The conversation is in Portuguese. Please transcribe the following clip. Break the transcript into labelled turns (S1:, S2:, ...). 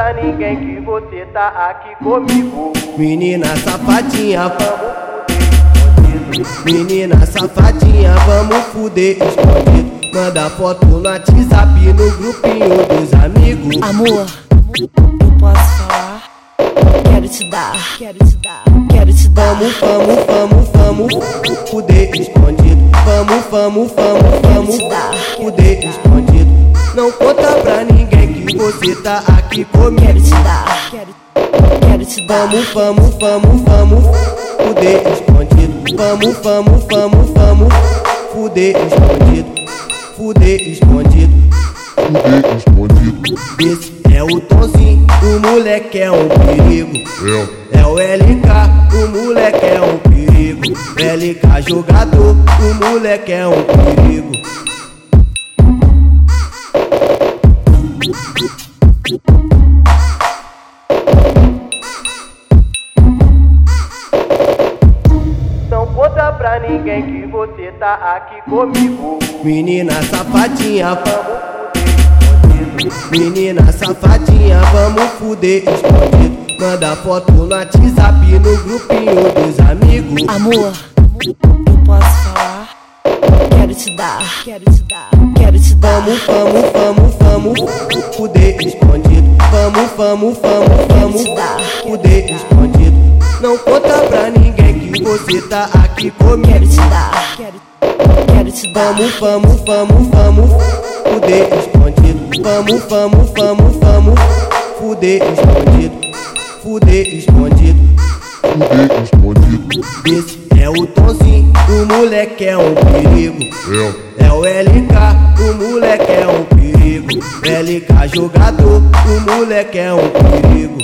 S1: pra ninguém que você tá aqui comigo.
S2: Menina safadinha,
S1: Vamos fuder escondido.
S2: menina safadinha, vamos fuder escondido. Manda foto no WhatsApp no grupinho dos amigos.
S3: Amor, eu posso falar? Quero te dar, quero te dar, quero te dar.
S2: Vamos, vamos, vamos, vamos fuder escondido. Vamos, vamos, vamos, vamos fuder escondido. Não conta pra ninguém você tá aqui
S3: Quero
S2: comigo.
S3: te dar, quero, quero te dar.
S2: Vamos, vamos, vamos, vamos fuder escondido. Vamos, vamos, vamos, vamos fuder escondido. Fuder escondido.
S4: Fuder escondido.
S2: Esse é o Tonzinho, o moleque é um perigo.
S4: É,
S2: É o LK, o moleque é um perigo. LK jogador, o moleque é um perigo.
S1: Ninguém que você tá aqui comigo.
S2: Menina safadinha,
S1: Vamos fuder escondido.
S2: menina safadinha, vamos fuder escondido. Manda foto no WhatsApp no grupinho dos amigos.
S3: Amor, eu posso falar? Quero te dar, quero te dar, quero te dar.
S2: Vamos, vamos, vamos, vamos fuder escondido. Vamos, vamos, vamos, vamos fuder escondido. Não conta pra ninguém que você tá aqui
S3: Quero
S2: comigo.
S3: te dar, quero, quero te dar.
S2: Vamos, vamos, vamos, vamos fuder escondido. Vamos, vamos, vamos, vamos fuder escondido. Fuder escondido.
S4: fuder escondido.
S2: Esse é o Tonzinho, o moleque é um perigo.
S4: É,
S2: É o LK, o moleque é um perigo. LK jogador, o moleque é um perigo.